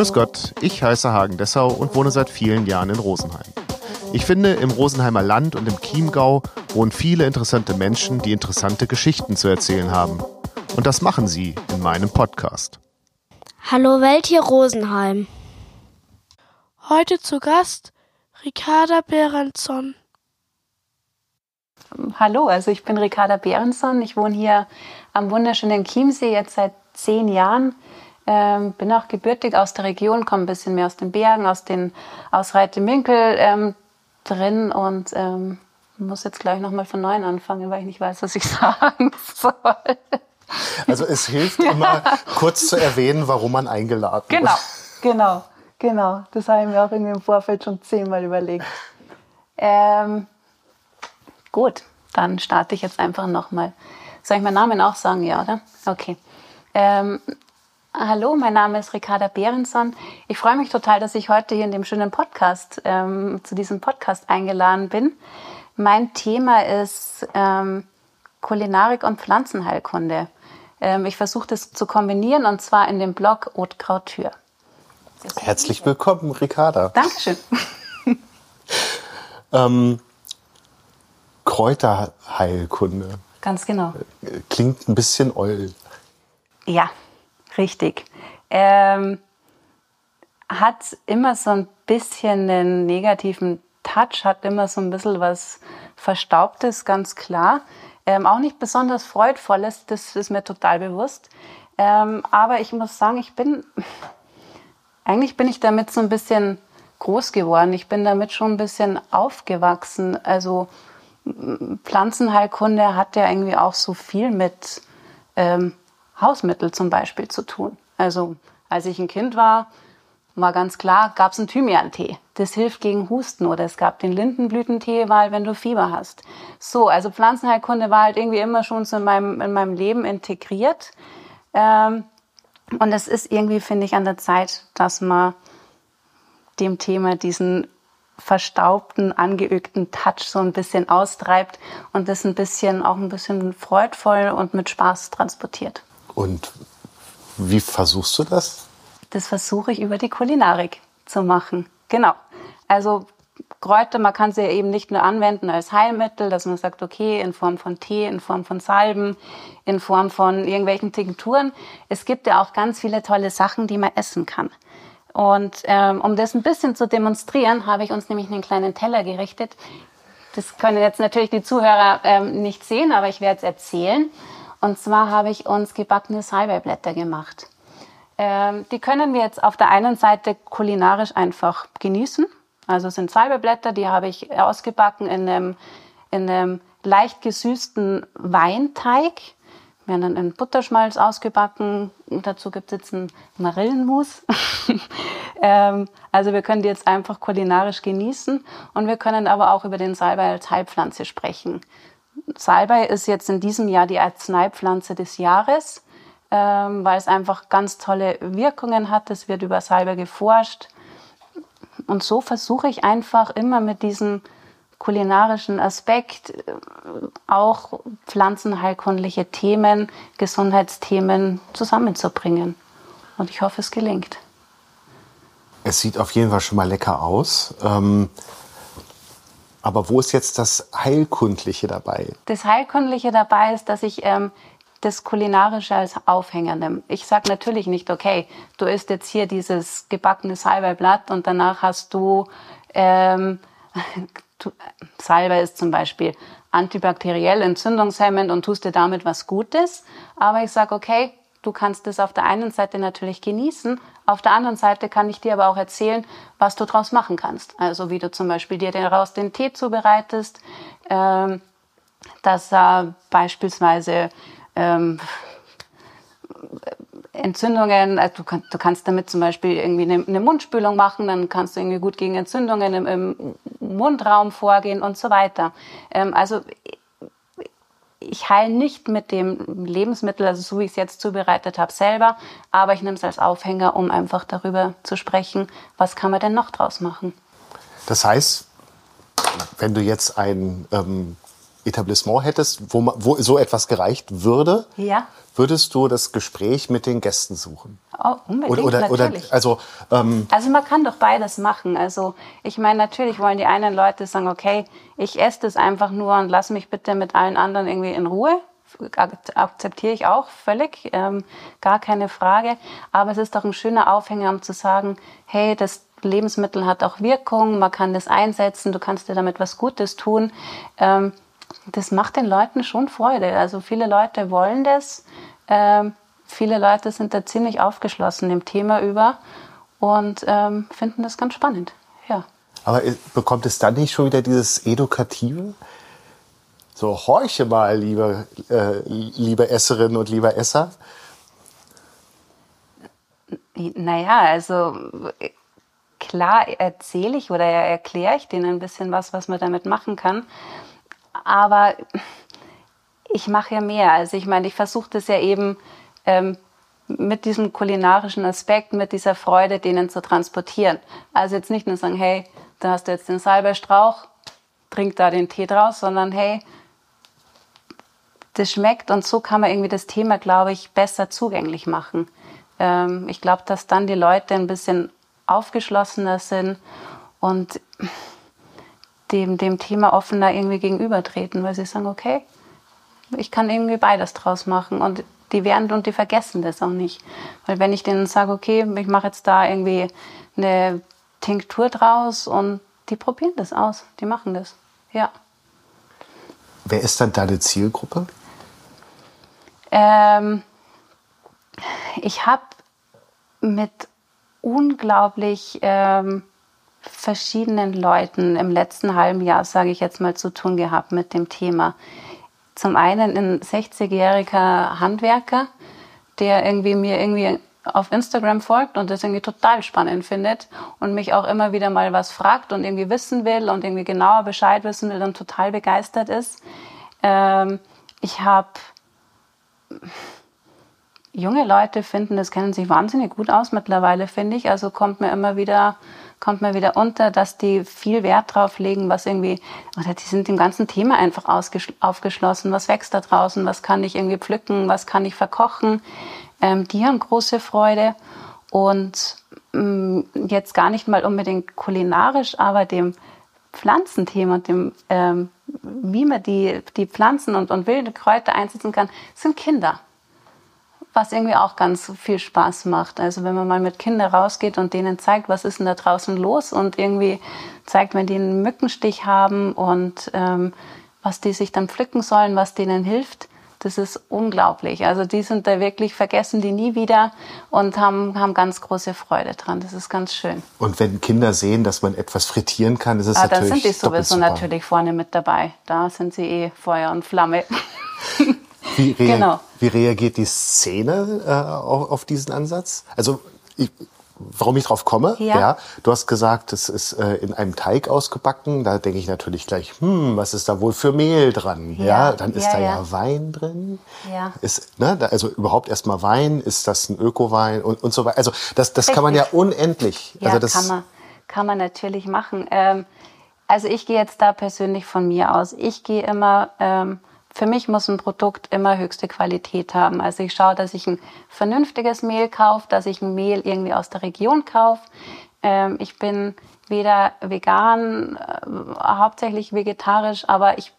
Grüß Gott, ich heiße Hagen Dessau und wohne seit vielen Jahren in Rosenheim. Ich finde, im Rosenheimer Land und im Chiemgau wohnen viele interessante Menschen, die interessante Geschichten zu erzählen haben. Und das machen sie in meinem Podcast. Hallo Welt hier Rosenheim. Heute zu Gast Ricarda Berenson. Hallo, also ich bin Ricarda Berenson. Ich wohne hier am wunderschönen Chiemsee jetzt seit zehn Jahren. Ähm, bin auch gebürtig aus der Region, komme ein bisschen mehr aus den Bergen, aus den aus Reiteminkel ähm, drin und ähm, muss jetzt gleich nochmal von neuem anfangen, weil ich nicht weiß, was ich sagen soll. Also es hilft immer, kurz zu erwähnen, warum man eingeladen genau, wird. Genau, genau, genau. Das habe ich mir auch irgendwie im Vorfeld schon zehnmal überlegt. Ähm, gut, dann starte ich jetzt einfach nochmal. Soll ich meinen Namen auch sagen, ja, oder? Okay. Ähm, hallo, mein Name ist Ricarda Behrenson. Ich freue mich total, dass ich heute hier in dem schönen Podcast, ähm, zu diesem Podcast eingeladen bin. Mein Thema ist ähm, Kulinarik und Pflanzenheilkunde. Ähm, ich versuche das zu kombinieren und zwar in dem Blog Haute. Herzlich willkommen, Ricarda. Dankeschön. ähm, Kräuterheilkunde. Ganz genau. Klingt ein bisschen oll. Ja, richtig. Ähm, hat immer so ein bisschen einen negativen Touch, hat immer so ein bisschen was Verstaubtes, ganz klar. Ähm, auch nicht besonders freudvolles, das ist mir total bewusst. Ähm, aber ich muss sagen, ich bin, eigentlich bin ich damit so ein bisschen groß geworden. Ich bin damit schon ein bisschen aufgewachsen. Also Pflanzenheilkunde hat ja irgendwie auch so viel mit ähm, Hausmittel zum Beispiel zu tun. Also als ich ein Kind war, war ganz klar, gab es einen Thymian-Tee. Das hilft gegen Husten oder es gab den Lindenblütentee, weil wenn du Fieber hast. So, also Pflanzenheilkunde war halt irgendwie immer schon so in meinem, in meinem Leben integriert. Ähm, und es ist irgendwie, finde ich, an der Zeit, dass man dem Thema diesen verstaubten, angeögten Touch so ein bisschen austreibt und das ein bisschen auch ein bisschen freudvoll und mit Spaß transportiert. Und wie versuchst du das? Das versuche ich über die Kulinarik zu machen. Genau. Also Kräuter, man kann sie eben nicht nur anwenden als Heilmittel, dass man sagt, okay, in Form von Tee, in Form von Salben, in Form von irgendwelchen Tinkturen. Es gibt ja auch ganz viele tolle Sachen, die man essen kann. Und ähm, um das ein bisschen zu demonstrieren, habe ich uns nämlich einen kleinen Teller gerichtet. Das können jetzt natürlich die Zuhörer ähm, nicht sehen, aber ich werde es erzählen. Und zwar habe ich uns gebackene Salbeiblätter gemacht. Ähm, die können wir jetzt auf der einen Seite kulinarisch einfach genießen. Also sind Salbeiblätter, die habe ich ausgebacken in einem, in einem leicht gesüßten Weinteig werden dann in Butterschmalz ausgebacken. Und dazu gibt es jetzt einen Marillenmus. ähm, also wir können die jetzt einfach kulinarisch genießen und wir können aber auch über den Salbei als Heilpflanze sprechen. Salbei ist jetzt in diesem Jahr die Arzneipflanze des Jahres, ähm, weil es einfach ganz tolle Wirkungen hat. Es wird über Salbei geforscht. Und so versuche ich einfach immer mit diesem kulinarischen Aspekt äh, auch pflanzenheilkundliche Themen, Gesundheitsthemen zusammenzubringen. Und ich hoffe, es gelingt. Es sieht auf jeden Fall schon mal lecker aus. Ähm, aber wo ist jetzt das Heilkundliche dabei? Das Heilkundliche dabei ist, dass ich ähm, das Kulinarische als Aufhänger nehme. Ich sage natürlich nicht, okay, du isst jetzt hier dieses gebackene Salbeiblatt und danach hast du ähm, Salbei ist zum Beispiel antibakteriell, entzündungshemmend und tust dir damit was Gutes. Aber ich sage, okay, du kannst das auf der einen Seite natürlich genießen, auf der anderen Seite kann ich dir aber auch erzählen, was du daraus machen kannst. Also wie du zum Beispiel dir daraus den Tee zubereitest, ähm, dass äh, beispielsweise ähm, Entzündungen, also du, du, kannst damit zum Beispiel irgendwie eine, eine, Mundspülung machen, dann kannst du irgendwie gut gegen Entzündungen im, im Mundraum vorgehen und so weiter. Ähm, also ich heile nicht mit dem Lebensmittel, also so wie ich es jetzt zubereitet habe, selber, aber ich nehme es als Aufhänger, um einfach darüber zu sprechen, was kann man denn noch draus machen. Das heißt, wenn du jetzt ein ähm, Etablissement hättest, wo, wo so etwas gereicht würde, ja. Würdest du das Gespräch mit den Gästen suchen? Oh, unbedingt, oder, oder, natürlich. Oder, also, ähm, also man kann doch beides machen. Also ich meine, natürlich wollen die einen Leute sagen, okay, ich esse das einfach nur und lass mich bitte mit allen anderen irgendwie in Ruhe. Akzeptiere ich auch völlig, ähm, gar keine Frage. Aber es ist doch ein schöner Aufhänger, um zu sagen, hey, das Lebensmittel hat auch Wirkung, man kann das einsetzen, du kannst dir damit was Gutes tun. Ähm, das macht den Leuten schon Freude. Also viele Leute wollen das. Ähm, viele Leute sind da ziemlich aufgeschlossen dem Thema über und ähm, finden das ganz spannend. Ja. Aber bekommt es dann nicht schon wieder dieses Edukative? So, horche mal, liebe, äh, liebe Esserin und lieber Esser. Naja, also klar erzähle ich oder erkläre ich denen ein bisschen was, was man damit machen kann. Aber ich mache ja mehr. Also ich meine, ich versuche das ja eben ähm, mit diesem kulinarischen Aspekt, mit dieser Freude, denen zu transportieren. Also jetzt nicht nur sagen, hey, da hast du jetzt den Salbeistrauch, trink da den Tee draus, sondern hey, das schmeckt und so kann man irgendwie das Thema, glaube ich, besser zugänglich machen. Ähm, ich glaube, dass dann die Leute ein bisschen aufgeschlossener sind und dem, dem Thema offener irgendwie gegenübertreten, weil sie sagen, okay, ich kann irgendwie beides draus machen und die werden und die vergessen das auch nicht. Weil wenn ich denen sage, okay, ich mache jetzt da irgendwie eine Tinktur draus und die probieren das aus, die machen das, ja. Wer ist dann deine Zielgruppe? Ähm, ich habe mit unglaublich ähm, verschiedenen Leuten im letzten halben Jahr, sage ich jetzt mal, zu tun gehabt mit dem Thema. Zum einen ein 60-jähriger Handwerker, der irgendwie mir irgendwie auf Instagram folgt und das irgendwie total spannend findet und mich auch immer wieder mal was fragt und irgendwie wissen will und irgendwie genauer Bescheid wissen will und total begeistert ist. Ähm, ich habe junge Leute finden, das kennen sich wahnsinnig gut aus mittlerweile, finde ich. Also kommt mir immer wieder, kommt mir wieder unter, dass die viel Wert drauf legen, was irgendwie, oder die sind dem ganzen Thema einfach aufgeschlossen. Was wächst da draußen? Was kann ich irgendwie pflücken? Was kann ich verkochen? Ähm, die haben große Freude und ähm, jetzt gar nicht mal unbedingt kulinarisch, aber dem Pflanzenthema, dem, ähm, wie man die, die Pflanzen und, und wilde Kräuter einsetzen kann, sind Kinder was irgendwie auch ganz viel Spaß macht. Also wenn man mal mit Kindern rausgeht und denen zeigt, was ist denn da draußen los und irgendwie zeigt, wenn die einen Mückenstich haben und ähm, was die sich dann pflücken sollen, was denen hilft, das ist unglaublich. Also die sind da wirklich, vergessen die nie wieder und haben, haben ganz große Freude dran. Das ist ganz schön. Und wenn Kinder sehen, dass man etwas frittieren kann, ist es ah, natürlich Dann sind die sowieso natürlich vorne mit dabei. Da sind sie eh Feuer und Flamme. Wie, rea genau. wie reagiert die Szene äh, auf, auf, diesen Ansatz? Also ich, warum ich drauf komme? Ja. ja. Du hast gesagt, es ist äh, in einem Teig ausgebacken. Da denke ich natürlich gleich, hm, was ist da wohl für Mehl dran? Ja, ja dann ist ja, da ja. Wein drin. Ja. Ist, ne, da, also überhaupt erstmal Wein. Ist das ein Ökowein und, und so weiter? Also das, das kann man ja unendlich. Ja, also das kann man, kann man natürlich machen. Ähm, also ich gehe jetzt da persönlich von mir aus. Ich gehe immer ähm, für mich muss ein Produkt immer höchste Qualität haben. Also ich schaue, dass ich ein vernünftiges Mehl kaufe, dass ich ein Mehl irgendwie aus der Region kaufe. Ähm, ich bin weder vegan, äh, hauptsächlich vegetarisch, aber ich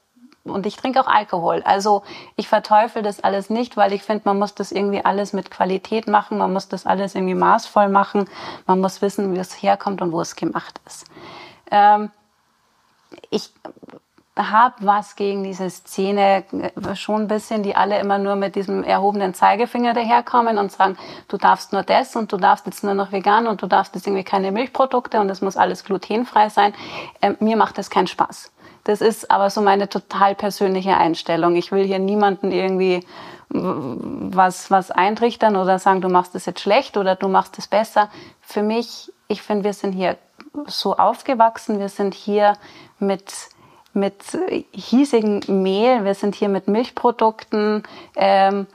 und ich trinke auch Alkohol. Also ich verteufel das alles nicht, weil ich finde, man muss das irgendwie alles mit Qualität machen, man muss das alles irgendwie maßvoll machen, man muss wissen, wie es herkommt und wo es gemacht ist. Ähm, ich habe was gegen diese Szene äh, schon ein bisschen, die alle immer nur mit diesem erhobenen Zeigefinger daherkommen und sagen, du darfst nur das und du darfst jetzt nur noch vegan und du darfst jetzt irgendwie keine Milchprodukte und es muss alles glutenfrei sein. Ähm, mir macht das keinen Spaß. Das ist aber so meine total persönliche Einstellung. Ich will hier niemanden irgendwie was, was eintrichtern oder sagen, du machst das jetzt schlecht oder du machst es besser. Für mich, ich finde, wir sind hier so aufgewachsen, wir sind hier mit mit hiesigen Mehl, wir sind hier mit Milchprodukten, ähm,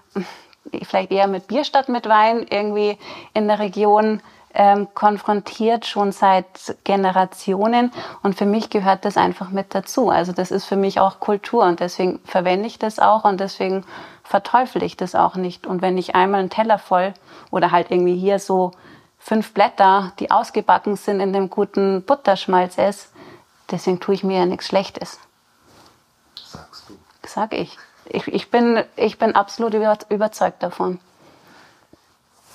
vielleicht eher mit Bier statt mit Wein irgendwie in der Region ähm, konfrontiert, schon seit Generationen. Und für mich gehört das einfach mit dazu. Also das ist für mich auch Kultur und deswegen verwende ich das auch und deswegen verteufel ich das auch nicht. Und wenn ich einmal einen Teller voll oder halt irgendwie hier so fünf Blätter, die ausgebacken sind, in dem guten Butterschmalz esse, deswegen tue ich mir ja nichts Schlechtes. Sagst du? Sag ich. Ich, ich, bin, ich bin absolut überzeugt davon.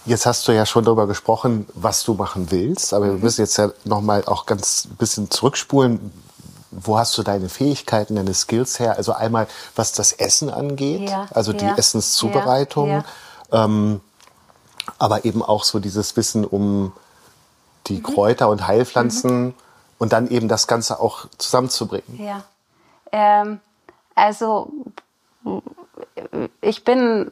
Jetzt hast du ja schon darüber gesprochen, was du machen willst, aber wir mhm. müssen jetzt ja noch mal auch ganz ein bisschen zurückspulen. Wo hast du deine Fähigkeiten, deine Skills her? Also einmal, was das Essen angeht, ja, also die ja, Essenszubereitung, ja, ähm, aber eben auch so dieses Wissen um die mhm. Kräuter und Heilpflanzen mhm. Und dann eben das Ganze auch zusammenzubringen. Ja, ähm, also ich bin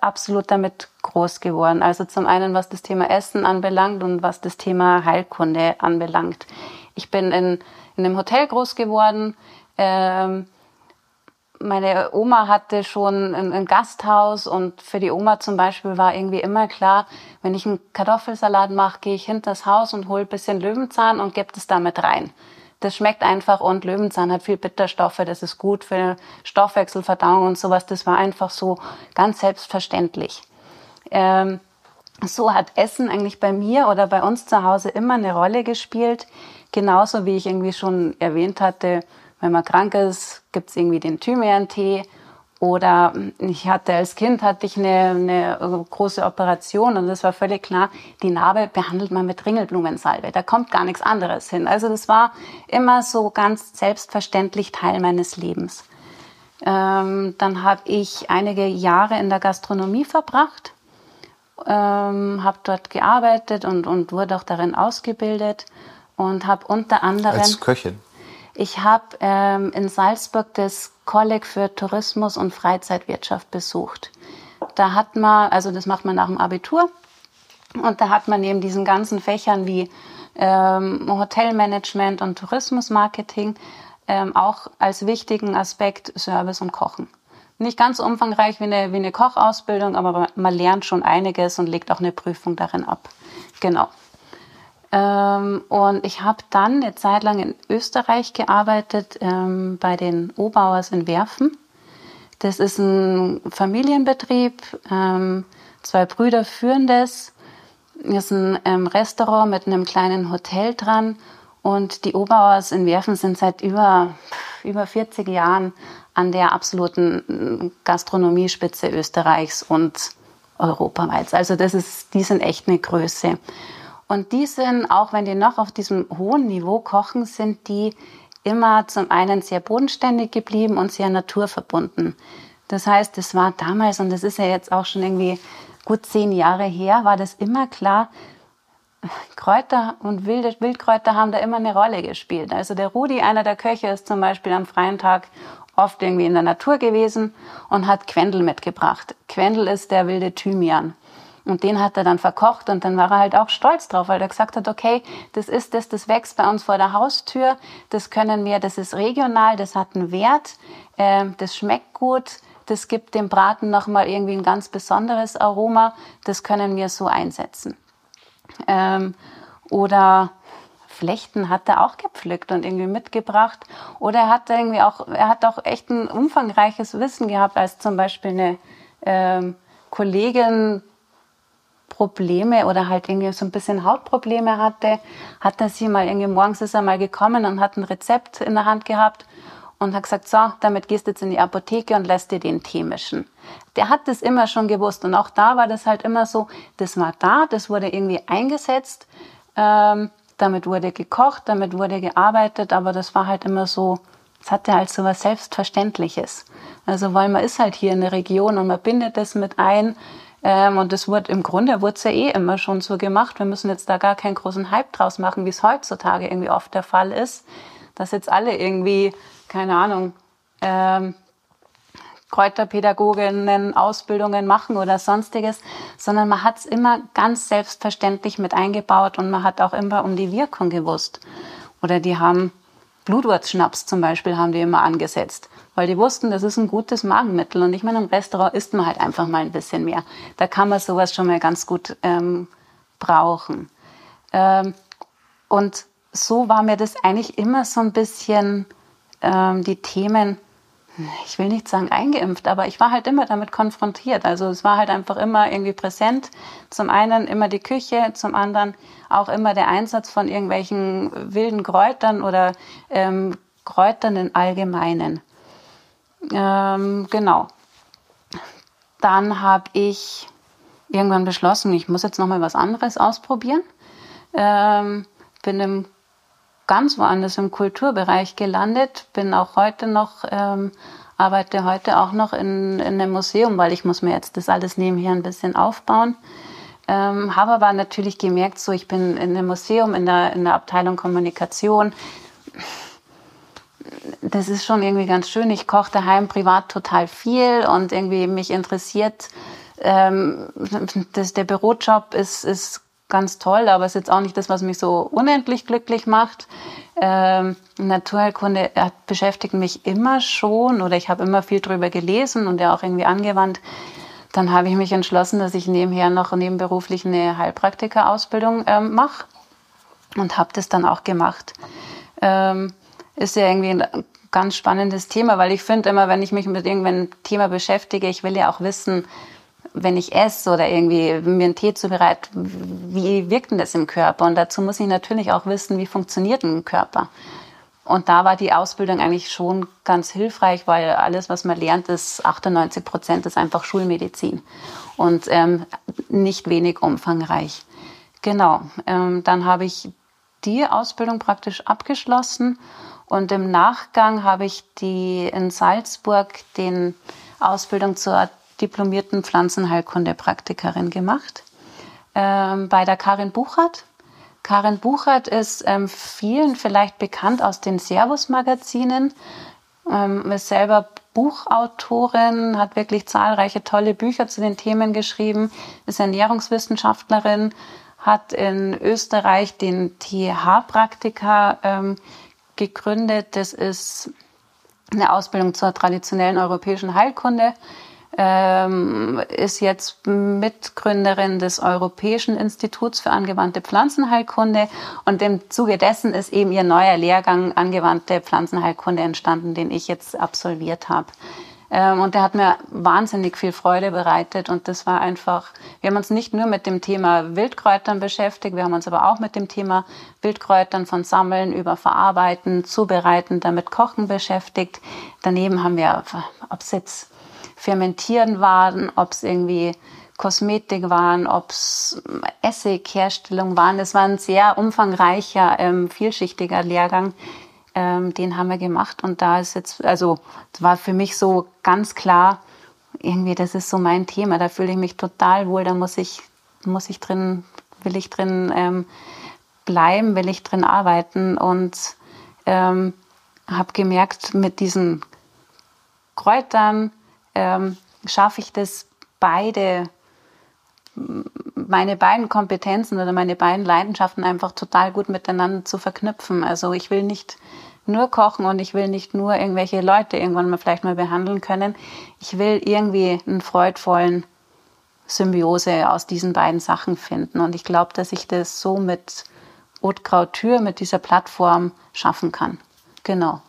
absolut damit groß geworden. Also zum einen, was das Thema Essen anbelangt und was das Thema Heilkunde anbelangt. Ich bin in, in einem Hotel groß geworden. Ähm, meine Oma hatte schon ein, ein, Gasthaus und für die Oma zum Beispiel war irgendwie immer klar, wenn ich einen Kartoffelsalat mache, gehe ich hinter das Haus und hole ein bisschen Löwenzahn und gebe das damit rein. Das schmeckt einfach und Löwenzahn hat viel Bitterstoffe, das ist gut für Stoffwechselverdauung und sowas. Das war einfach so ganz selbstverständlich. Ähm, so hat Essen eigentlich bei mir oder bei uns zu Hause immer eine Rolle gespielt. Genauso wie ich irgendwie schon erwähnt hatte, wenn man krank ist, gibt es irgendwie den Thymian-Tee oder ich hatte als Kind hatte ich eine, eine große Operation und es war völlig klar, die Narbe behandelt man mit Ringelblumensalbe. Da kommt gar nichts anderes hin. Also das war immer so ganz selbstverständlich Teil meines Lebens. Ähm, dann habe ich einige Jahre in der Gastronomie verbracht, ähm, habe dort gearbeitet und, und wurde auch darin ausgebildet und habe unter anderem als Köchin. Ich habe ähm, in Salzburg das Kolleg für Tourismus und Freizeitwirtschaft besucht. Da hat man, also das macht man nach dem Abitur, und da hat man neben diesen ganzen Fächern wie ähm, Hotelmanagement und Tourismusmarketing ähm, auch als wichtigen Aspekt Service und Kochen. Nicht ganz umfangreich wie eine, wie eine Kochausbildung, aber man lernt schon einiges und legt auch eine Prüfung darin ab. Genau. Ähm, und ich habe dann eine Zeit lang in Österreich gearbeitet, ähm, bei den Obauers in Werfen. Das ist ein Familienbetrieb, ähm, zwei Brüder führen das. Das ist ein ähm, Restaurant mit einem kleinen Hotel dran. Und die Obauers in Werfen sind seit über, über 40 Jahren an der absoluten Gastronomiespitze Österreichs und europaweit. Also das ist, die sind echt eine Größe. Und die sind, auch wenn die noch auf diesem hohen Niveau kochen, sind die immer zum einen sehr bodenständig geblieben und sehr naturverbunden. Das heißt, es war damals, und das ist ja jetzt auch schon irgendwie gut zehn Jahre her, war das immer klar, Kräuter und wilde Wildkräuter haben da immer eine Rolle gespielt. Also der Rudi, einer der Köche, ist zum Beispiel am freien Tag oft irgendwie in der Natur gewesen und hat Quendel mitgebracht. Quendel ist der wilde Thymian. Und den hat er dann verkocht und dann war er halt auch stolz drauf, weil er gesagt hat, okay, das ist das, das wächst bei uns vor der Haustür, das können wir, das ist regional, das hat einen Wert, äh, das schmeckt gut, das gibt dem Braten nochmal irgendwie ein ganz besonderes Aroma, das können wir so einsetzen. Ähm, oder Flechten hat er auch gepflückt und irgendwie mitgebracht. Oder er hat irgendwie auch, er hat auch echt ein umfangreiches Wissen gehabt, als zum Beispiel eine ähm, Kollegin Probleme oder halt irgendwie so ein bisschen Hautprobleme hatte, hat er sie mal irgendwie morgens ist er mal gekommen und hat ein Rezept in der Hand gehabt und hat gesagt, so, damit gehst du jetzt in die Apotheke und lässt dir den Tee mischen. Der hat das immer schon gewusst und auch da war das halt immer so, das war da, das wurde irgendwie eingesetzt, ähm, damit wurde gekocht, damit wurde gearbeitet, aber das war halt immer so, es hatte halt so was Selbstverständliches. Also weil man ist halt hier in der Region und man bindet das mit ein, ähm, und das wird im Grunde wurde es ja eh immer schon so gemacht. Wir müssen jetzt da gar keinen großen Hype draus machen, wie es heutzutage irgendwie oft der Fall ist, dass jetzt alle irgendwie, keine Ahnung, ähm, Kräuterpädagoginnen Ausbildungen machen oder sonstiges, sondern man hat es immer ganz selbstverständlich mit eingebaut und man hat auch immer um die Wirkung gewusst. Oder die haben Blutwurzschnaps zum Beispiel haben die immer angesetzt weil die wussten, das ist ein gutes Magenmittel. Und ich meine, im Restaurant isst man halt einfach mal ein bisschen mehr. Da kann man sowas schon mal ganz gut ähm, brauchen. Ähm, und so war mir das eigentlich immer so ein bisschen ähm, die Themen, ich will nicht sagen eingeimpft, aber ich war halt immer damit konfrontiert. Also es war halt einfach immer irgendwie präsent. Zum einen immer die Küche, zum anderen auch immer der Einsatz von irgendwelchen wilden Kräutern oder ähm, Kräutern im Allgemeinen. Ähm, genau. Dann habe ich irgendwann beschlossen, ich muss jetzt noch mal was anderes ausprobieren. Ähm, bin im, ganz woanders im Kulturbereich gelandet, bin auch heute noch, ähm, arbeite heute auch noch in, in einem Museum, weil ich muss mir jetzt das alles nebenher ein bisschen aufbauen. Ähm, habe aber natürlich gemerkt, so ich bin in einem Museum, in der, in der Abteilung Kommunikation. Das ist schon irgendwie ganz schön. Ich koche daheim privat total viel und irgendwie mich interessiert ähm, das, der Bürojob ist, ist ganz toll, aber es ist jetzt auch nicht das, was mich so unendlich glücklich macht. Ähm, Naturheilkunde beschäftigt mich immer schon oder ich habe immer viel drüber gelesen und ja auch irgendwie angewandt. Dann habe ich mich entschlossen, dass ich nebenher noch nebenberuflich eine Heilpraktika-Ausbildung ähm, mache und habe das dann auch gemacht. Ähm, ist ja irgendwie ein ganz spannendes Thema, weil ich finde immer, wenn ich mich mit irgendeinem Thema beschäftige, ich will ja auch wissen, wenn ich esse oder irgendwie mir einen Tee zubereite, wie wirkt denn das im Körper? Und dazu muss ich natürlich auch wissen, wie funktioniert ein Körper. Und da war die Ausbildung eigentlich schon ganz hilfreich, weil alles, was man lernt, ist 98 Prozent ist einfach Schulmedizin und ähm, nicht wenig umfangreich. Genau, ähm, dann habe ich die Ausbildung praktisch abgeschlossen und im Nachgang habe ich die in Salzburg den Ausbildung zur diplomierten Pflanzenheilkunde-Praktikerin gemacht ähm, bei der Karin Buchert. Karin Buchert ist ähm, vielen vielleicht bekannt aus den Servus-Magazinen, ähm, ist selber Buchautorin, hat wirklich zahlreiche tolle Bücher zu den Themen geschrieben, ist Ernährungswissenschaftlerin, hat in Österreich den TH-Praktika ähm, gegründet. Das ist eine Ausbildung zur traditionellen europäischen Heilkunde ähm, ist jetzt Mitgründerin des Europäischen Instituts für angewandte Pflanzenheilkunde und im Zuge dessen ist eben ihr neuer Lehrgang angewandte Pflanzenheilkunde entstanden, den ich jetzt absolviert habe. Ähm, und der hat mir wahnsinnig viel Freude bereitet und das war einfach, wir haben uns nicht nur mit dem Thema Wildkräutern beschäftigt, wir haben uns aber auch mit dem Thema Wildkräutern von Sammeln über Verarbeiten, Zubereiten, damit Kochen beschäftigt. Daneben haben wir, jetzt Fermentieren waren, ob es irgendwie Kosmetik waren, ob es Essigherstellung waren. Das war ein sehr umfangreicher, ähm, vielschichtiger Lehrgang. Ähm, den haben wir gemacht und da ist jetzt, also war für mich so ganz klar, irgendwie, das ist so mein Thema. Da fühle ich mich total wohl. Da muss ich, muss ich drin, will ich drin ähm, bleiben, will ich drin arbeiten und ähm, habe gemerkt, mit diesen Kräutern, ähm, schaffe ich das beide, meine beiden Kompetenzen oder meine beiden Leidenschaften einfach total gut miteinander zu verknüpfen. Also ich will nicht nur kochen und ich will nicht nur irgendwelche Leute irgendwann mal vielleicht mal behandeln können. Ich will irgendwie einen freudvollen Symbiose aus diesen beiden Sachen finden. Und ich glaube, dass ich das so mit Couture, mit dieser Plattform schaffen kann. Genau.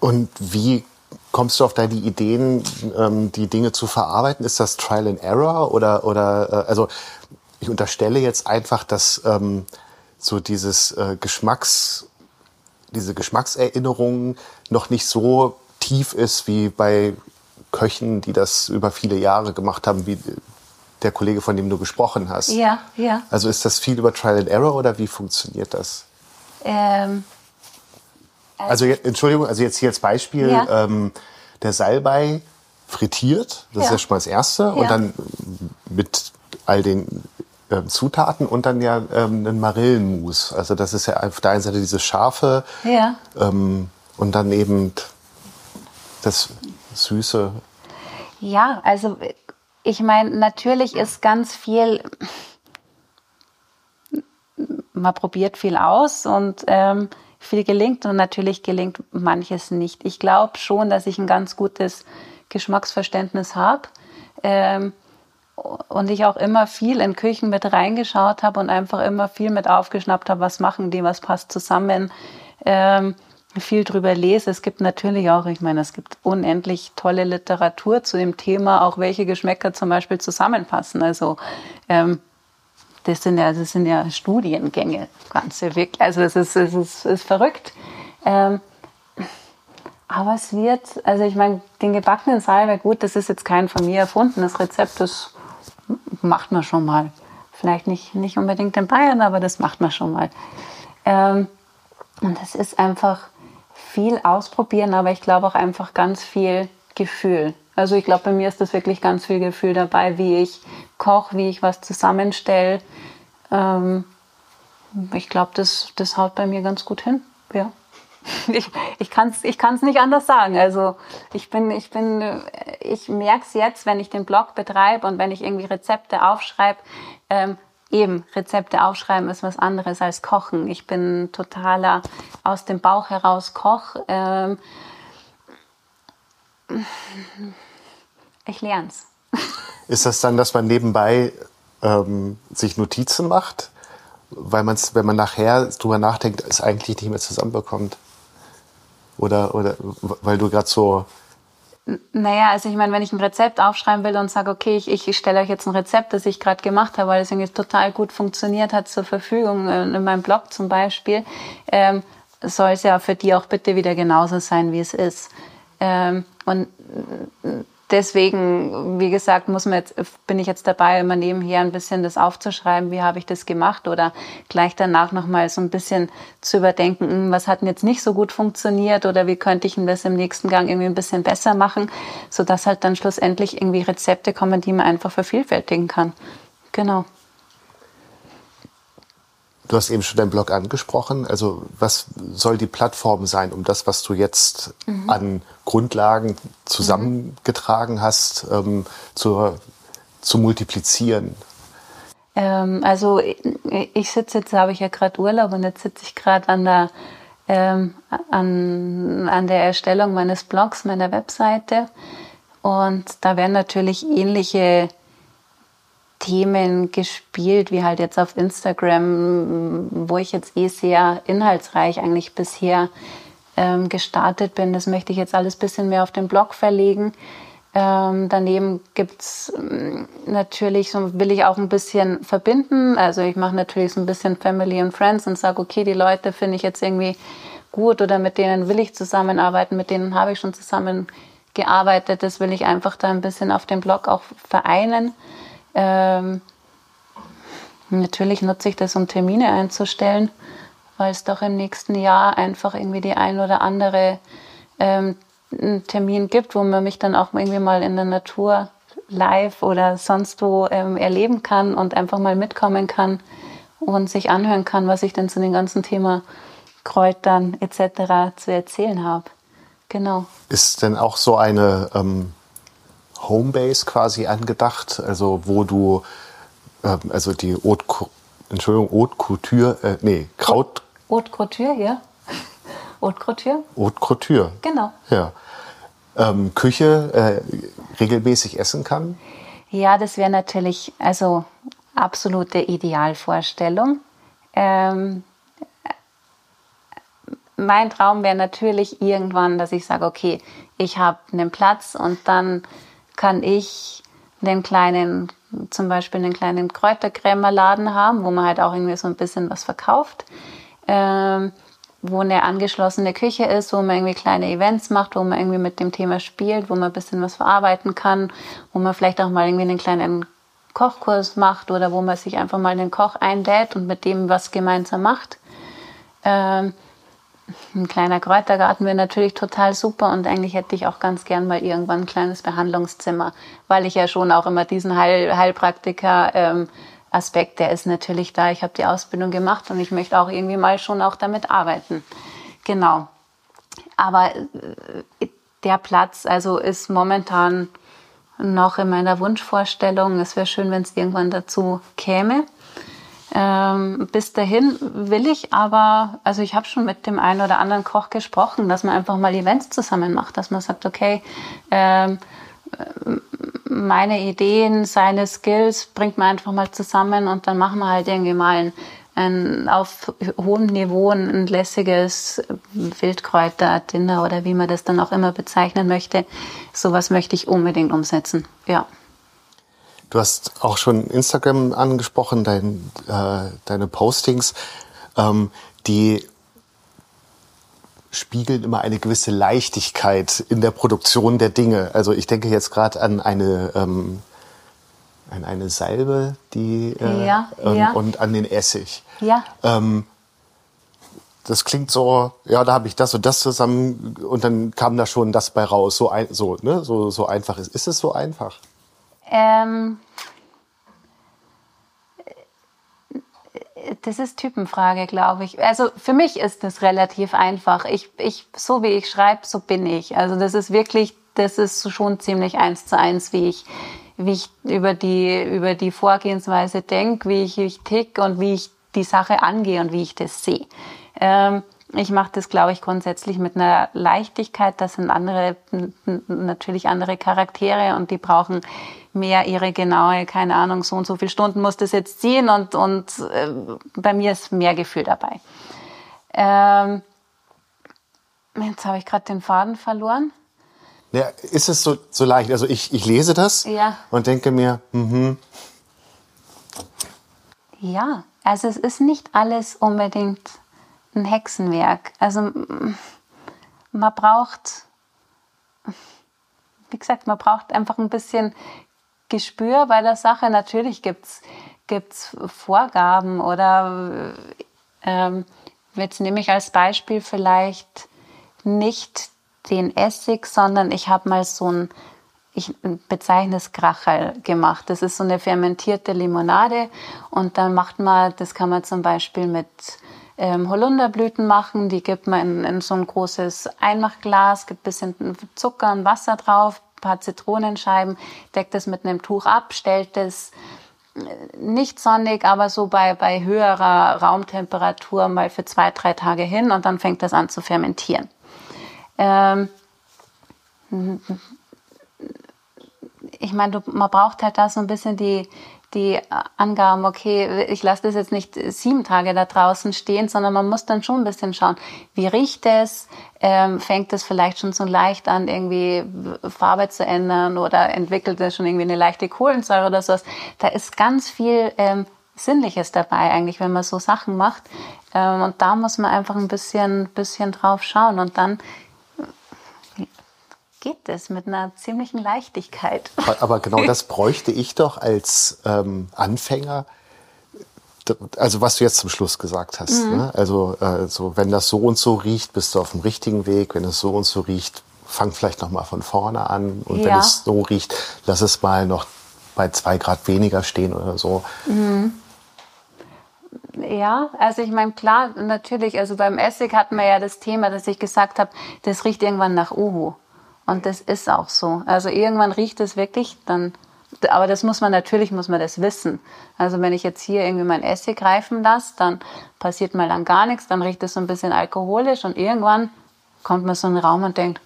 Und wie kommst du auf deine Ideen, ähm, die Dinge zu verarbeiten? Ist das Trial and Error oder oder äh, also ich unterstelle jetzt einfach, dass ähm, so dieses äh, Geschmacks diese Geschmackserinnerung noch nicht so tief ist wie bei Köchen, die das über viele Jahre gemacht haben, wie der Kollege, von dem du gesprochen hast. Ja, ja. Also ist das viel über Trial and Error oder wie funktioniert das? Ähm, also, Entschuldigung, also jetzt hier als Beispiel, ja. ähm, der Salbei frittiert, das ja. ist ja schon mal das Erste, ja. und dann mit all den ähm, Zutaten und dann ja ähm, ein Marillenmus. Also das ist ja auf der einen Seite diese scharfe ja. ähm, und dann eben das Süße. Ja, also ich meine, natürlich ist ganz viel, man probiert viel aus und ähm, viel gelingt und natürlich gelingt manches nicht. Ich glaube schon, dass ich ein ganz gutes Geschmacksverständnis habe. Ähm, und ich auch immer viel in Küchen mit reingeschaut habe und einfach immer viel mit aufgeschnappt habe, was machen die, was passt zusammen. Ähm, viel drüber lese. Es gibt natürlich auch, ich meine, es gibt unendlich tolle Literatur zu dem Thema, auch welche Geschmäcker zum Beispiel zusammenpassen. Also ähm, das sind ja, das sind ja Studiengänge, ganze wirklich. Also es ist, es ist, ist verrückt. Ähm, aber es wird, also ich meine, den gebackenen Salbei, gut, das ist jetzt kein von mir erfundenes Rezept, das macht man schon mal. Vielleicht nicht, nicht unbedingt in Bayern, aber das macht man schon mal. Ähm, und das ist einfach viel ausprobieren, aber ich glaube auch einfach ganz viel Gefühl. Also ich glaube, bei mir ist das wirklich ganz viel Gefühl dabei, wie ich koche, wie ich was zusammenstelle. Ähm, ich glaube, das, das haut bei mir ganz gut hin. Ja. Ich, ich kann es ich kann's nicht anders sagen. Also ich bin, ich bin, ich merke es jetzt, wenn ich den Blog betreibe und wenn ich irgendwie Rezepte aufschreibe, ähm, eben Rezepte aufschreiben ist was anderes als kochen. Ich bin totaler aus dem Bauch heraus Koch. Ähm, ich lerne es. Ist das dann, dass man nebenbei ähm, sich Notizen macht, weil man es, wenn man nachher drüber nachdenkt, es eigentlich nicht mehr zusammenbekommt? Oder, oder weil du gerade so. Naja, also ich meine, wenn ich ein Rezept aufschreiben will und sage, okay, ich, ich stelle euch jetzt ein Rezept, das ich gerade gemacht habe, weil es irgendwie total gut funktioniert hat zur Verfügung, äh, in meinem Blog zum Beispiel, ähm, soll es ja für die auch bitte wieder genauso sein, wie es ist. Ähm, und deswegen, wie gesagt, muss man jetzt, bin ich jetzt dabei, immer nebenher ein bisschen das aufzuschreiben, wie habe ich das gemacht oder gleich danach nochmal so ein bisschen zu überdenken, hm, was hat denn jetzt nicht so gut funktioniert oder wie könnte ich das im nächsten Gang irgendwie ein bisschen besser machen, sodass halt dann schlussendlich irgendwie Rezepte kommen, die man einfach vervielfältigen kann. Genau. Du hast eben schon deinen Blog angesprochen. Also was soll die Plattform sein, um das, was du jetzt mhm. an Grundlagen zusammengetragen hast, ähm, zu, zu multiplizieren? Ähm, also ich, ich sitze jetzt, habe ich ja gerade Urlaub und jetzt sitze ich gerade an der ähm, an, an der Erstellung meines Blogs, meiner Webseite. Und da werden natürlich ähnliche Themen gespielt, wie halt jetzt auf Instagram, wo ich jetzt eh sehr inhaltsreich eigentlich bisher ähm, gestartet bin. Das möchte ich jetzt alles ein bisschen mehr auf den Blog verlegen. Ähm, daneben gibt's ähm, natürlich, so will ich auch ein bisschen verbinden. Also ich mache natürlich so ein bisschen Family and Friends und sage, okay, die Leute finde ich jetzt irgendwie gut oder mit denen will ich zusammenarbeiten, mit denen habe ich schon zusammengearbeitet. Das will ich einfach da ein bisschen auf dem Blog auch vereinen. Ähm, natürlich nutze ich das, um Termine einzustellen, weil es doch im nächsten Jahr einfach irgendwie die ein oder andere ähm, Termin gibt, wo man mich dann auch irgendwie mal in der Natur live oder sonst wo ähm, erleben kann und einfach mal mitkommen kann und sich anhören kann, was ich denn zu dem ganzen Thema Kräutern etc. zu erzählen habe. Genau. Ist denn auch so eine ähm, Homebase quasi angedacht, also wo du, äh, also die Haute, Entschuldigung, Haute Couture, äh, nee, Kraut. Haute Couture, ja. Haute Couture? Haute Couture. Genau. Ja. Ähm, Küche äh, regelmäßig essen kann? Ja, das wäre natürlich also absolute Idealvorstellung. Ähm, mein Traum wäre natürlich irgendwann, dass ich sage, okay, ich habe einen Platz und dann kann ich einen kleinen, zum Beispiel einen kleinen Kräuterkrämerladen haben, wo man halt auch irgendwie so ein bisschen was verkauft. Ähm, wo eine angeschlossene Küche ist, wo man irgendwie kleine Events macht, wo man irgendwie mit dem Thema spielt, wo man ein bisschen was verarbeiten kann, wo man vielleicht auch mal irgendwie einen kleinen Kochkurs macht oder wo man sich einfach mal einen Koch einlädt und mit dem was gemeinsam macht. Ähm, ein kleiner Kräutergarten wäre natürlich total super und eigentlich hätte ich auch ganz gern mal irgendwann ein kleines Behandlungszimmer, weil ich ja schon auch immer diesen Heil Heilpraktiker ähm, Aspekt, der ist natürlich da. Ich habe die Ausbildung gemacht und ich möchte auch irgendwie mal schon auch damit arbeiten. Genau. Aber äh, der Platz also ist momentan noch in meiner Wunschvorstellung. Es wäre schön, wenn es irgendwann dazu käme. Ähm, bis dahin will ich aber, also ich habe schon mit dem einen oder anderen Koch gesprochen, dass man einfach mal Events zusammen macht, dass man sagt, okay, ähm, meine Ideen, seine Skills bringt man einfach mal zusammen und dann machen wir halt irgendwie mal ein, ein auf hohem Niveau ein lässiges Wildkräuter-Dinner oder wie man das dann auch immer bezeichnen möchte. Sowas möchte ich unbedingt umsetzen. Ja. Du hast auch schon Instagram angesprochen, dein, äh, deine Postings, ähm, die spiegeln immer eine gewisse Leichtigkeit in der Produktion der Dinge. Also ich denke jetzt gerade an eine ähm, an eine Salbe, die äh, ja, ähm, ja. und an den Essig. Ja. Ähm, das klingt so, ja, da habe ich das und das zusammen und dann kam da schon das bei raus. So ein, so, ne, so, so einfach ist. Ist es so einfach? Ähm, das ist Typenfrage, glaube ich. Also für mich ist das relativ einfach. Ich, ich, so wie ich schreibe, so bin ich. Also das ist wirklich, das ist schon ziemlich eins zu eins, wie ich, wie ich über die, über die Vorgehensweise denke, wie ich, wie ich tick und wie ich die Sache angehe und wie ich das sehe. Ähm, ich mache das, glaube ich, grundsätzlich mit einer Leichtigkeit. Das sind andere, natürlich andere Charaktere und die brauchen mehr ihre genaue, keine Ahnung, so und so viele Stunden muss das jetzt ziehen und, und äh, bei mir ist mehr Gefühl dabei. Ähm, jetzt habe ich gerade den Faden verloren. Ja, ist es so, so leicht? Also ich, ich lese das Ja. und denke mir, mhm, Ja, also es ist nicht alles unbedingt ein Hexenwerk. Also man braucht, wie gesagt, man braucht einfach ein bisschen Gespür bei der Sache. Natürlich gibt's gibt's Vorgaben oder ähm, jetzt nehme ich als Beispiel vielleicht nicht den Essig, sondern ich habe mal so ein, ich bezeichne es Krachel gemacht. Das ist so eine fermentierte Limonade und dann macht man, das kann man zum Beispiel mit ähm, Holunderblüten machen. Die gibt man in, in so ein großes Einmachglas, gibt ein bisschen Zucker und Wasser drauf, ein paar Zitronenscheiben, deckt es mit einem Tuch ab, stellt es äh, nicht sonnig, aber so bei, bei höherer Raumtemperatur mal für zwei, drei Tage hin und dann fängt das an zu fermentieren. Ähm, ich meine, man braucht halt da so ein bisschen die, die Angaben, okay, ich lasse das jetzt nicht sieben Tage da draußen stehen, sondern man muss dann schon ein bisschen schauen, wie riecht es, ähm, fängt es vielleicht schon so leicht an, irgendwie Farbe zu ändern oder entwickelt es schon irgendwie eine leichte Kohlensäure oder sowas. Da ist ganz viel ähm, Sinnliches dabei eigentlich, wenn man so Sachen macht. Ähm, und da muss man einfach ein bisschen, bisschen drauf schauen und dann geht es mit einer ziemlichen Leichtigkeit. aber genau das bräuchte ich doch als ähm, Anfänger. Also was du jetzt zum Schluss gesagt hast. Mhm. Ne? Also äh, so, wenn das so und so riecht, bist du auf dem richtigen Weg. Wenn es so und so riecht, fang vielleicht noch mal von vorne an. Und wenn Ja. es so riecht, lass es mal noch bei zwei Grad weniger stehen oder so. Ja, also ich meine, klar, natürlich, also beim Essig hatten wir ja das Thema, dass ich gesagt habe, das riecht irgendwann nach Uhu. Und das ist auch so. Also irgendwann riecht es wirklich dann, aber das muss man natürlich, muss man das wissen. Also wenn ich jetzt hier irgendwie mein Essig reifen lasse, dann passiert mal dann gar nichts, dann riecht es so ein bisschen alkoholisch und irgendwann kommt man so in den Raum und denkt,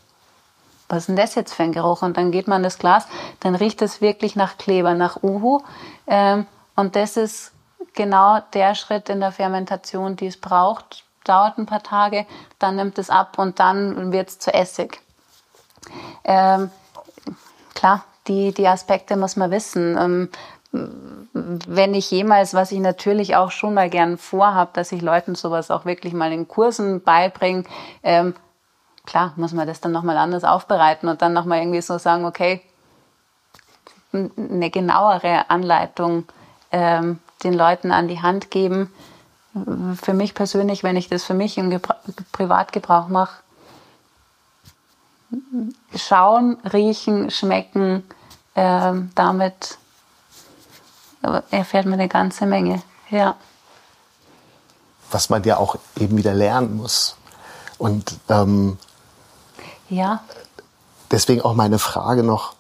was ist denn das jetzt für ein Geruch? Und dann geht man das Glas, dann riecht es wirklich nach Kleber, nach Uhu. Ähm, und das ist genau der Schritt in der Fermentation, die es braucht. Dauert ein paar Tage, dann nimmt es ab und dann wird es zu Essig. Ähm, klar, die, die Aspekte muss man wissen. Ähm, wenn ich jemals, was ich natürlich auch schon mal gern vorhab, dass ich Leuten sowas auch wirklich mal in Kursen beibringe, ähm, klar muss man das dann nochmal anders aufbereiten und dann nochmal irgendwie so sagen, okay, eine genauere Anleitung ähm, den Leuten an die Hand geben. Für mich persönlich, wenn ich das für mich im Gebra Privatgebrauch mache, schauen, riechen, schmecken, ähm, damit erfährt man eine ganze Menge. Ja. Was man ja auch eben wieder lernen muss. Und ähm, Ja, deswegen auch meine Frage noch,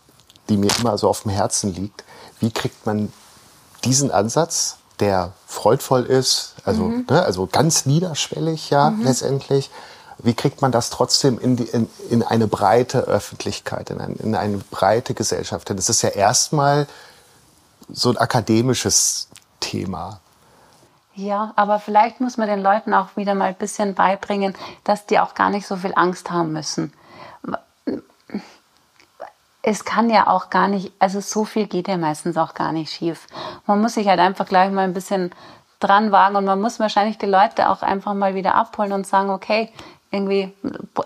die mir immer so auf dem Herzen liegt. Wie kriegt man diesen Ansatz, der freudvoll ist, also, ne, also ganz niederschwellig ja letztendlich, wie kriegt man das trotzdem in, die, in, in eine breite Öffentlichkeit, in, ein, in eine breite Gesellschaft? Denn es ist ja erstmal so ein akademisches Thema. Ja, aber vielleicht muss man den Leuten auch wieder mal ein bisschen beibringen, dass die auch gar nicht so viel Angst haben müssen. Es kann ja auch gar nicht, also so viel geht ja meistens auch gar nicht schief. Man muss sich halt einfach gleich mal ein bisschen dran wagen und man muss wahrscheinlich die Leute auch einfach mal wieder abholen und sagen, okay, irgendwie,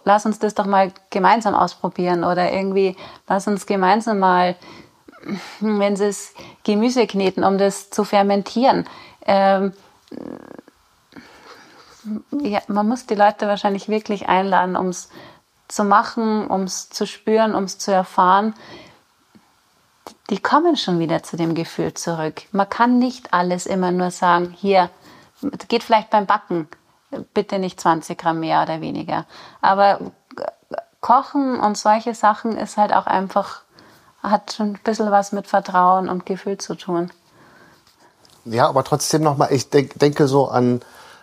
lass uns das doch mal gemeinsam ausprobieren oder irgendwie, lass uns gemeinsam mal, wenn sie es Gemüse kneten, um das zu fermentieren. Ähm, ja, man muss die Leute wahrscheinlich wirklich einladen, um es zu machen, um es zu spüren, um es zu erfahren. Die kommen schon wieder zu dem Gefühl zurück. Man kann nicht alles immer nur sagen, hier, geht vielleicht beim Backen, bitte nicht 20 Gramm mehr oder weniger. Aber Kochen und solche Sachen ist halt auch einfach, hat schon ein bisschen was mit Vertrauen und Gefühl zu tun. Ja, aber trotzdem nochmal, ich denk, denke so an,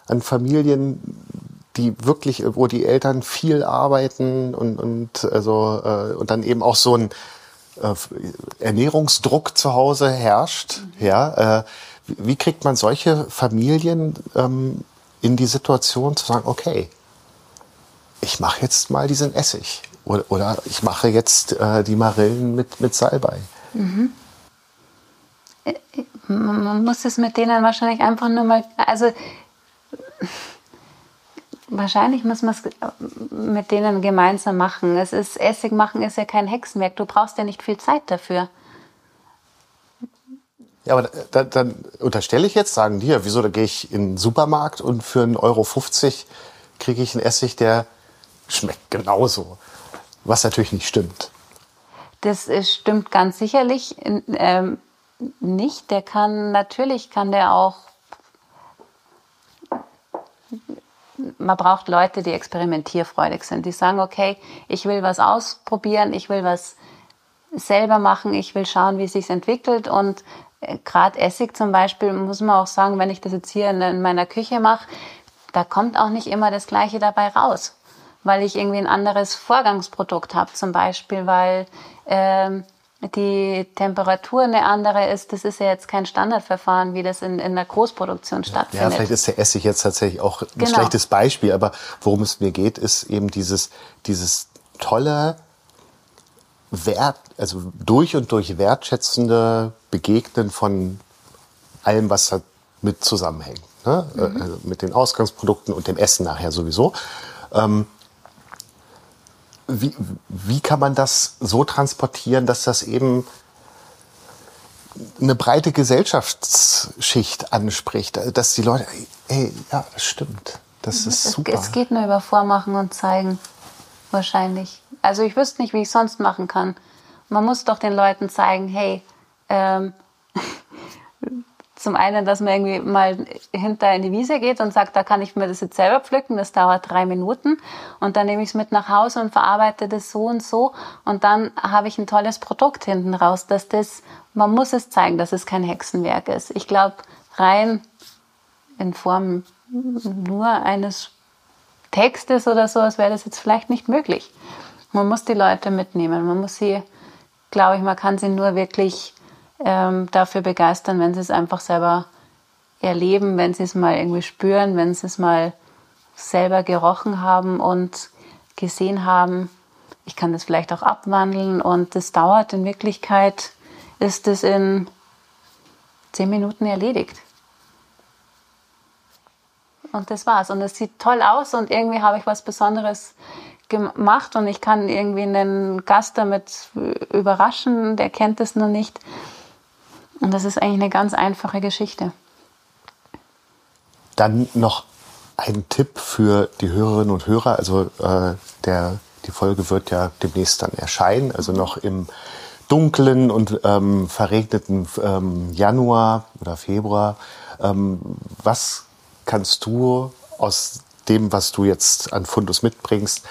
an Familien, die wirklich, wo die Eltern viel arbeiten und, und, also, äh, und dann eben auch so ein Ernährungsdruck zu Hause herrscht. Ja, äh, wie kriegt man solche Familien ähm, in die Situation zu sagen, okay, ich mache jetzt mal diesen Essig oder, oder ich mache jetzt äh, die Marillen mit, mit Salbei? Mhm man muss es mit denen wahrscheinlich einfach nur mal, also wahrscheinlich muss man es mit denen gemeinsam machen. Es ist Essig machen ist ja kein Hexenwerk. Du brauchst ja nicht viel Zeit dafür. Ja, aber dann, dann unterstelle ich jetzt, sagen die, ja, wieso, da gehe ich in den Supermarkt und für 1,50 Euro kriege ich einen Essig, der schmeckt genauso. Was natürlich nicht stimmt. Das stimmt ganz sicherlich. Ähm, nicht. Der kann, natürlich kann der auch, man braucht Leute, die experimentierfreudig sind, die sagen, okay, ich will was ausprobieren, ich will was selber machen, ich will schauen, wie es sich entwickelt. Und äh, gerade Essig zum Beispiel, muss man auch sagen, wenn ich das jetzt hier in, meiner Küche mache, da kommt auch nicht immer das Gleiche dabei raus, weil ich irgendwie ein anderes Vorgangsprodukt habe, zum Beispiel, weil ähm, die Temperatur eine andere ist, das ist ja jetzt kein Standardverfahren, wie das in, in der Großproduktion stattfindet. Ja, vielleicht ist der Essig jetzt tatsächlich auch ein genau. schlechtes Beispiel, aber worum es mir geht, ist eben dieses, dieses tolle, Wert, also durch und durch wertschätzende Begegnen von allem, was da mit zusammenhängt. Ne? Mhm. Also mit den Ausgangsprodukten und dem Essen nachher sowieso. Ähm, wie, wie kann man das so transportieren, dass das eben eine breite Gesellschaftsschicht anspricht, dass die Leute, ey, ja, das stimmt, das ist super. Es geht nur über Vormachen und Zeigen, wahrscheinlich. Also ich wüsste nicht, wie ich sonst machen kann. Man muss doch den Leuten zeigen, hey, ähm, zum einen, dass man irgendwie mal hinter in die Wiese geht und sagt, da kann ich mir das jetzt selber pflücken, das dauert drei Minuten und dann nehme ich es mit nach Hause und verarbeite das so und so und dann habe ich ein tolles Produkt hinten raus, dass das, man muss es zeigen, dass es kein Hexenwerk ist. Ich glaube, rein in Form nur eines Textes oder sowas wäre das jetzt vielleicht nicht möglich. Man muss die Leute mitnehmen, man muss sie, glaube ich, man kann sie nur wirklich ähm, dafür begeistern, wenn sie es einfach selber erleben, wenn sie es mal irgendwie spüren, wenn sie es mal selber gerochen haben und gesehen haben. Ich kann das vielleicht auch abwandeln und das dauert in Wirklichkeit, ist es in zehn Minuten erledigt. Und das war's. Und es sieht toll aus und irgendwie habe ich was Besonderes gemacht und ich kann irgendwie einen Gast damit überraschen, der kennt es noch nicht. Und das ist eigentlich eine ganz einfache Geschichte. Dann noch ein Tipp für die Hörerinnen und Hörer. Also äh, der, die Folge wird ja demnächst dann erscheinen, also noch im dunklen und ähm, verregneten ähm, Januar oder Februar. Ähm, was kannst du aus dem, was du jetzt an Fundus mitbringst,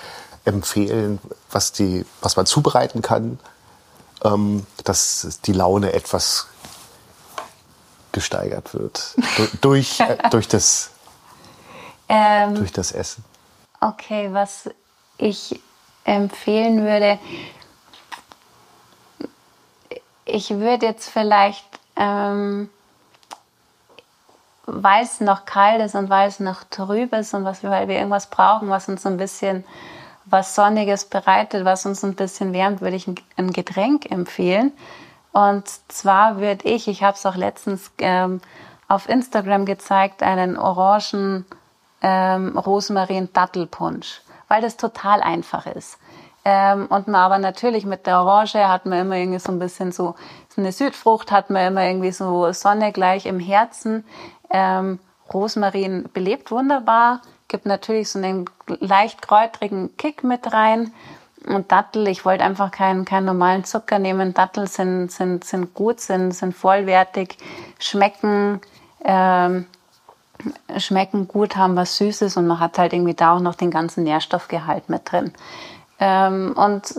empfehlen, was, die, was man zubereiten kann, ähm, dass die Laune etwas gesteigert wird. durch, äh, durch, das, ähm, durch das Essen. Okay, was ich empfehlen würde, ich würde jetzt vielleicht, ähm, weil es noch kalt ist und weil es noch trüb ist und was wir, weil wir irgendwas brauchen, was uns ein bisschen was Sonniges bereitet, was uns ein bisschen wärmt, würde ich ein, ein Getränk empfehlen. Und zwar würde ich, ich habe es auch letztens ähm, auf Instagram gezeigt, einen orangen ähm, Rosmarin-Dattelpunsch, weil das total einfach ist. Ähm, und man aber natürlich mit der Orange hat man immer irgendwie so ein bisschen so, eine Südfrucht hat man immer irgendwie so Sonne gleich im Herzen. Ähm, Rosmarin belebt wunderbar, gibt natürlich so einen leicht kräutrigen Kick mit rein. Und Dattel, ich wollte einfach keinen, keinen normalen Zucker nehmen. Dattel sind, sind, sind gut, sind, sind vollwertig, schmecken, ähm, schmecken gut, haben was Süßes und man hat halt irgendwie da auch noch den ganzen Nährstoffgehalt mit drin. Ähm, und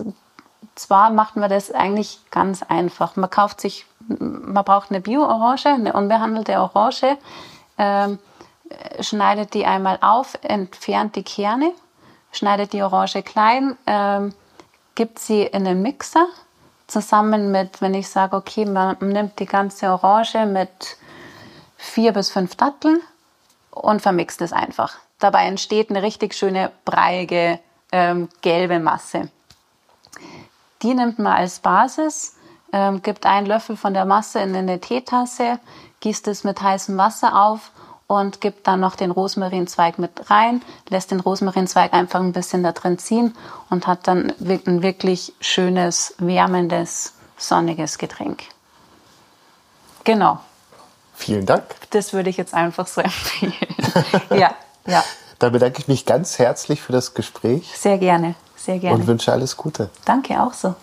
zwar macht man das eigentlich ganz einfach. Man kauft sich, man braucht eine Bio-Orange, eine unbehandelte Orange, ähm, schneidet die einmal auf, entfernt die Kerne schneidet die Orange klein, ähm, gibt sie in den Mixer zusammen mit, wenn ich sage, okay, man nimmt die ganze Orange mit vier bis fünf Datteln und vermixt es einfach. Dabei entsteht eine richtig schöne breiige ähm, gelbe Masse. Die nimmt man als Basis, ähm, gibt einen Löffel von der Masse in eine Teetasse, gießt es mit heißem Wasser auf und gibt dann noch den Rosmarinzweig mit rein, lässt den Rosmarinzweig einfach ein bisschen da drin ziehen und hat dann ein wirklich schönes, wärmendes, sonniges Getränk. Genau. Vielen Dank. Das würde ich jetzt einfach so empfehlen. ja, ja. Dann bedanke ich mich ganz herzlich für das Gespräch. Sehr gerne, sehr gerne. Und wünsche alles Gute. Danke auch so.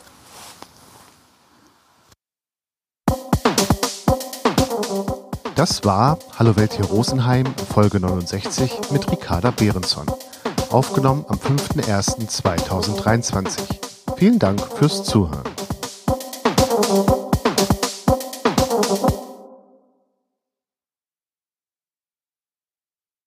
Das war Hallo Welt hier Rosenheim, Folge 69 mit Ricarda Behrenson. Aufgenommen am 5.01.2023. Vielen Dank fürs Zuhören.